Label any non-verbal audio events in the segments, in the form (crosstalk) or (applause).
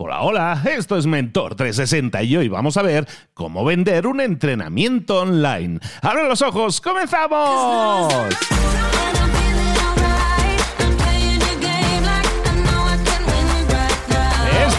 Hola, hola, esto es Mentor 360 y hoy vamos a ver cómo vender un entrenamiento online. ¡Abre los ojos! ¡Comenzamos!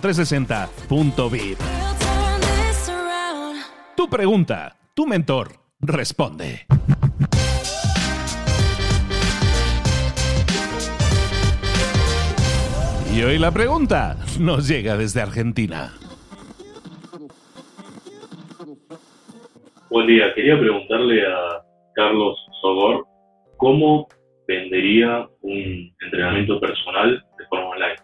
mentor360.vip. Tu pregunta, tu mentor responde. Y hoy la pregunta nos llega desde Argentina. Buen día, quería preguntarle a Carlos Sogor cómo vendería un entrenamiento personal de forma online,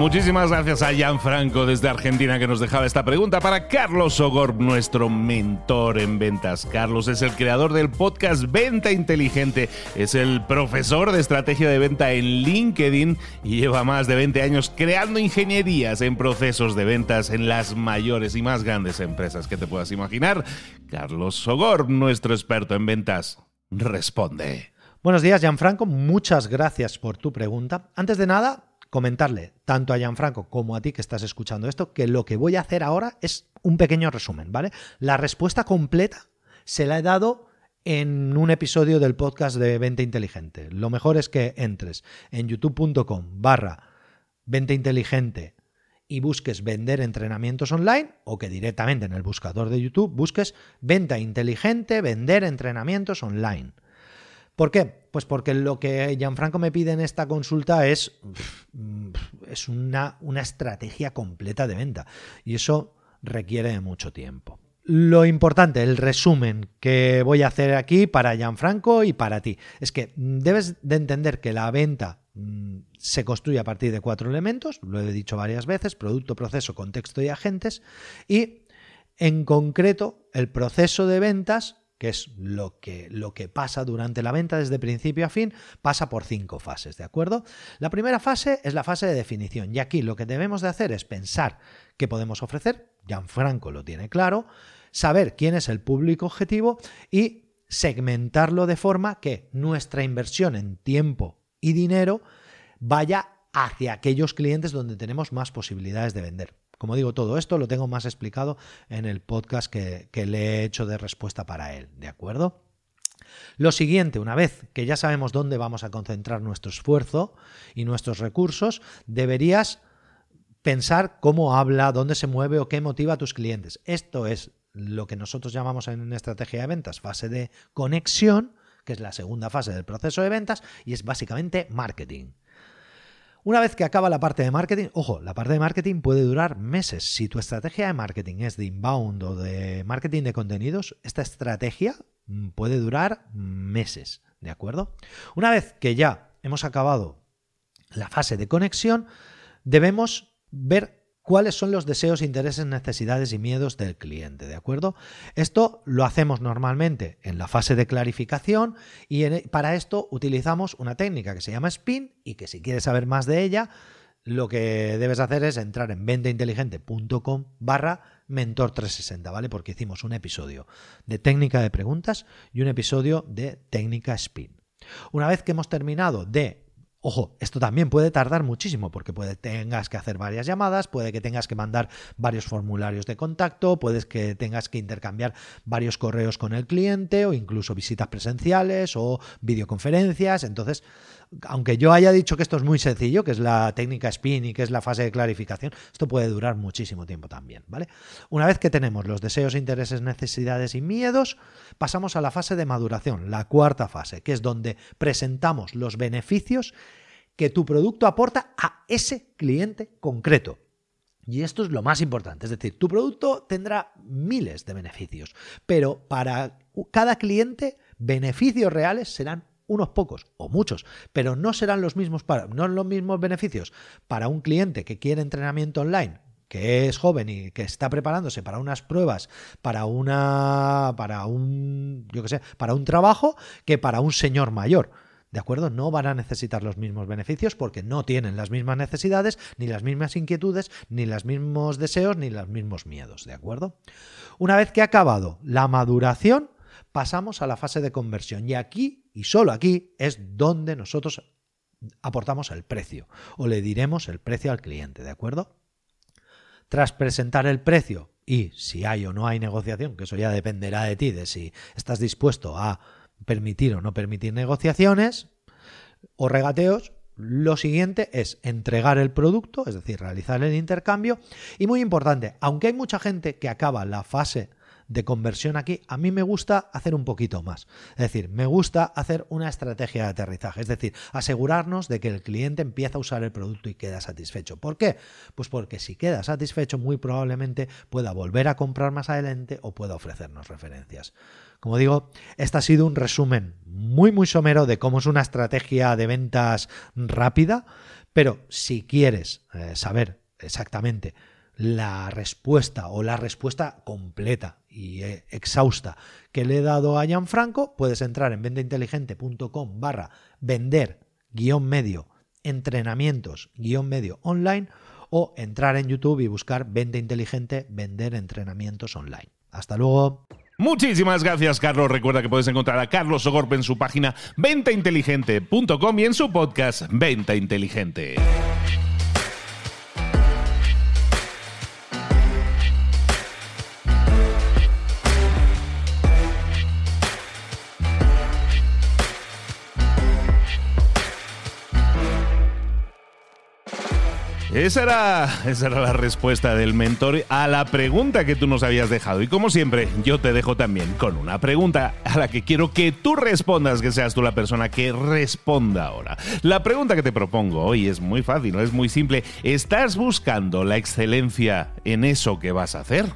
Muchísimas gracias a Gianfranco desde Argentina que nos dejaba esta pregunta para Carlos Ogor, nuestro mentor en ventas. Carlos es el creador del podcast Venta Inteligente, es el profesor de estrategia de venta en LinkedIn y lleva más de 20 años creando ingenierías en procesos de ventas en las mayores y más grandes empresas que te puedas imaginar. Carlos Sogor, nuestro experto en ventas, responde. Buenos días, Gianfranco. Muchas gracias por tu pregunta. Antes de nada, comentarle tanto a Gianfranco como a ti que estás escuchando esto que lo que voy a hacer ahora es un pequeño resumen, ¿vale? La respuesta completa se la he dado en un episodio del podcast de Venta Inteligente. Lo mejor es que entres en youtube.com barra Venta Inteligente y busques vender entrenamientos online o que directamente en el buscador de YouTube busques Venta Inteligente, vender entrenamientos online. ¿Por qué? Pues porque lo que Gianfranco me pide en esta consulta es, es una, una estrategia completa de venta y eso requiere mucho tiempo. Lo importante, el resumen que voy a hacer aquí para Gianfranco y para ti, es que debes de entender que la venta mm, se construye a partir de cuatro elementos, lo he dicho varias veces, producto, proceso, contexto y agentes, y en concreto el proceso de ventas que es lo que, lo que pasa durante la venta desde principio a fin, pasa por cinco fases, ¿de acuerdo? La primera fase es la fase de definición y aquí lo que debemos de hacer es pensar qué podemos ofrecer, Gianfranco lo tiene claro, saber quién es el público objetivo y segmentarlo de forma que nuestra inversión en tiempo y dinero vaya hacia aquellos clientes donde tenemos más posibilidades de vender. Como digo, todo esto lo tengo más explicado en el podcast que, le he hecho de respuesta para él, ¿de acuerdo? Lo siguiente, una vez que ya sabemos dónde vamos a concentrar nuestro esfuerzo y nuestros recursos, deberías pensar cómo habla, dónde se mueve o qué motiva a tus clientes. Esto es lo que nosotros llamamos en estrategia de ventas fase de conexión, que es la segunda fase del proceso de ventas, y es básicamente marketing. Una vez que acaba la parte de marketing, ojo, la parte de marketing puede durar meses. Si tu estrategia de marketing es de inbound o de marketing de contenidos, esta estrategia mm, puede durar meses, ¿de acuerdo? Una vez que ya hemos acabado la fase de conexión, debemos ver cuáles son los deseos, intereses, necesidades y miedos del cliente, ¿de acuerdo? Esto lo hacemos normalmente en la fase de clarificación y e, para esto utilizamos una técnica que se llama SPIN y que si quieres saber más de ella, lo que debes hacer es entrar en ventainteligente.com barra mentor 360, ¿vale? Porque hicimos un episodio de técnica de preguntas y un episodio de técnica SPIN. Una vez que hemos terminado de Ojo, esto también puede tardar muchísimo porque puede tengas que hacer varias llamadas, puede que tengas que mandar varios formularios de contacto, puedes que tengas que intercambiar varios correos con el cliente o incluso visitas presenciales o videoconferencias. Entonces, aunque yo haya dicho que esto es muy sencillo, que es la técnica spin y que es la fase de clarificación, esto puede durar muchísimo tiempo también, ¿vale? Una vez que tenemos los deseos, intereses, necesidades y miedos, pasamos a la fase de maduración, la cuarta fase, que es donde presentamos los beneficios que tu producto aporta a ese cliente concreto. Y esto es lo más importante, es decir, tu producto tendrá miles de beneficios, pero para cada cliente beneficios reales serán unos pocos o muchos, pero no serán los mismos para, no los mismos beneficios para un cliente que quiere entrenamiento online que es joven y que está preparándose para unas pruebas, para una para un yo que sé, para un trabajo que para un señor mayor. ¿De acuerdo? No van a necesitar los mismos beneficios porque no tienen las mismas necesidades, ni las mismas inquietudes, ni los mismos deseos, ni los mismos miedos. ¿De acuerdo? Una vez que ha acabado la maduración, pasamos a la fase de conversión. Y aquí, y solo aquí, es donde nosotros aportamos el precio o le diremos el precio al cliente. ¿De acuerdo? Tras presentar el precio y si hay o no hay negociación, que eso ya dependerá de ti, de si estás dispuesto a permitir o no permitir negociaciones o regateos, lo siguiente es entregar el producto, es decir, realizar el intercambio. Y muy importante, aunque hay mucha gente que acaba la fase de conversión aquí, a mí me gusta hacer un poquito más. Es decir, me gusta hacer una estrategia de aterrizaje, es decir, asegurarnos de que el cliente empieza a usar el producto y queda satisfecho. ¿Por qué? Pues porque si queda satisfecho, muy probablemente pueda volver a comprar más adelante o pueda ofrecernos referencias. Como digo, este ha sido un resumen muy, muy somero de cómo es una estrategia de ventas rápida, pero si quieres eh, saber exactamente la respuesta o la respuesta completa y eh, exhausta que le he dado a Franco, puedes entrar en vendainteligente.com barra vender guion medio entrenamientos guion medio online o entrar en YouTube y buscar Vende Inteligente, vender entrenamientos online. Hasta luego. Muchísimas gracias, Carlos. Recuerda que puedes encontrar a Carlos Ogorpe en su página ventainteligente.com y en su podcast Venta Inteligente. Esa era, esa era la respuesta del mentor a la pregunta que tú nos habías dejado. Y como siempre, yo te dejo también con una pregunta a la que quiero que tú respondas, que seas tú la persona que responda ahora. La pregunta que te propongo hoy es muy fácil, es muy simple. ¿Estás buscando la excelencia en eso que vas a hacer?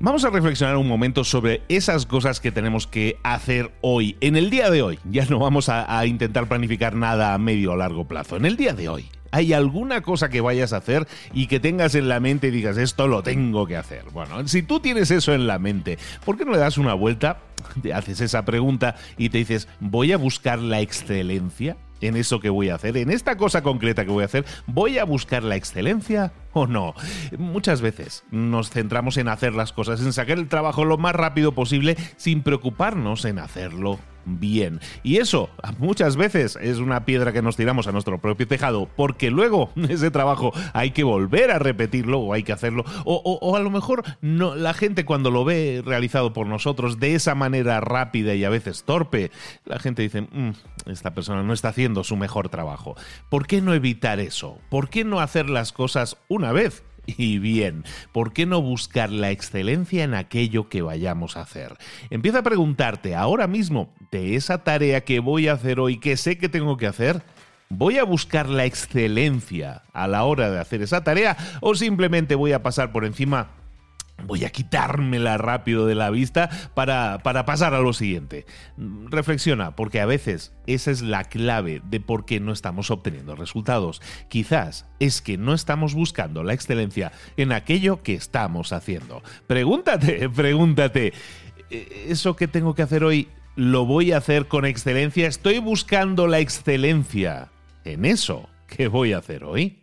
Vamos a reflexionar un momento sobre esas cosas que tenemos que hacer hoy, en el día de hoy. Ya no vamos a, a intentar planificar nada a medio o largo plazo, en el día de hoy. ¿Hay alguna cosa que vayas a hacer y que tengas en la mente y digas, esto lo tengo que hacer? Bueno, si tú tienes eso en la mente, ¿por qué no le das una vuelta? Te haces esa pregunta y te dices, voy a buscar la excelencia en eso que voy a hacer, en esta cosa concreta que voy a hacer, ¿voy a buscar la excelencia o no? Muchas veces nos centramos en hacer las cosas, en sacar el trabajo lo más rápido posible sin preocuparnos en hacerlo bien. Y eso muchas veces es una piedra que nos tiramos a nuestro propio tejado, porque luego (laughs) ese trabajo hay que volver a repetirlo o hay que hacerlo. O, a lo mejor no, la gente cuando lo ve realizado por nosotros de esa manera rápida y a veces torpe, la gente dice, mm, esta persona no está haciendo su mejor trabajo. ¿Por qué no evitar eso? ¿Por qué no hacer las cosas una vez? Y bien, ¿por qué no buscar la excelencia en aquello que vayamos a hacer? Empieza a preguntarte ahora mismo de esa tarea que voy a hacer hoy, que sé que tengo que hacer. ¿Voy a buscar la excelencia a la hora de hacer esa tarea o simplemente voy a pasar por encima voy a quitármela rápido de la vista para, para, pasar a lo siguiente. Reflexiona, porque a veces esa es la clave de por qué no estamos obteniendo resultados. Quizás es que no estamos buscando la excelencia en aquello que estamos haciendo. Pregúntate, (laughs) pregúntate, ¿e-, ¿eso que tengo que hacer hoy lo voy a hacer con excelencia? ¿Estoy buscando la excelencia en eso que voy a hacer hoy?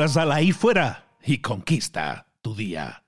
Ahora sal ahí fuera y conquista tu día.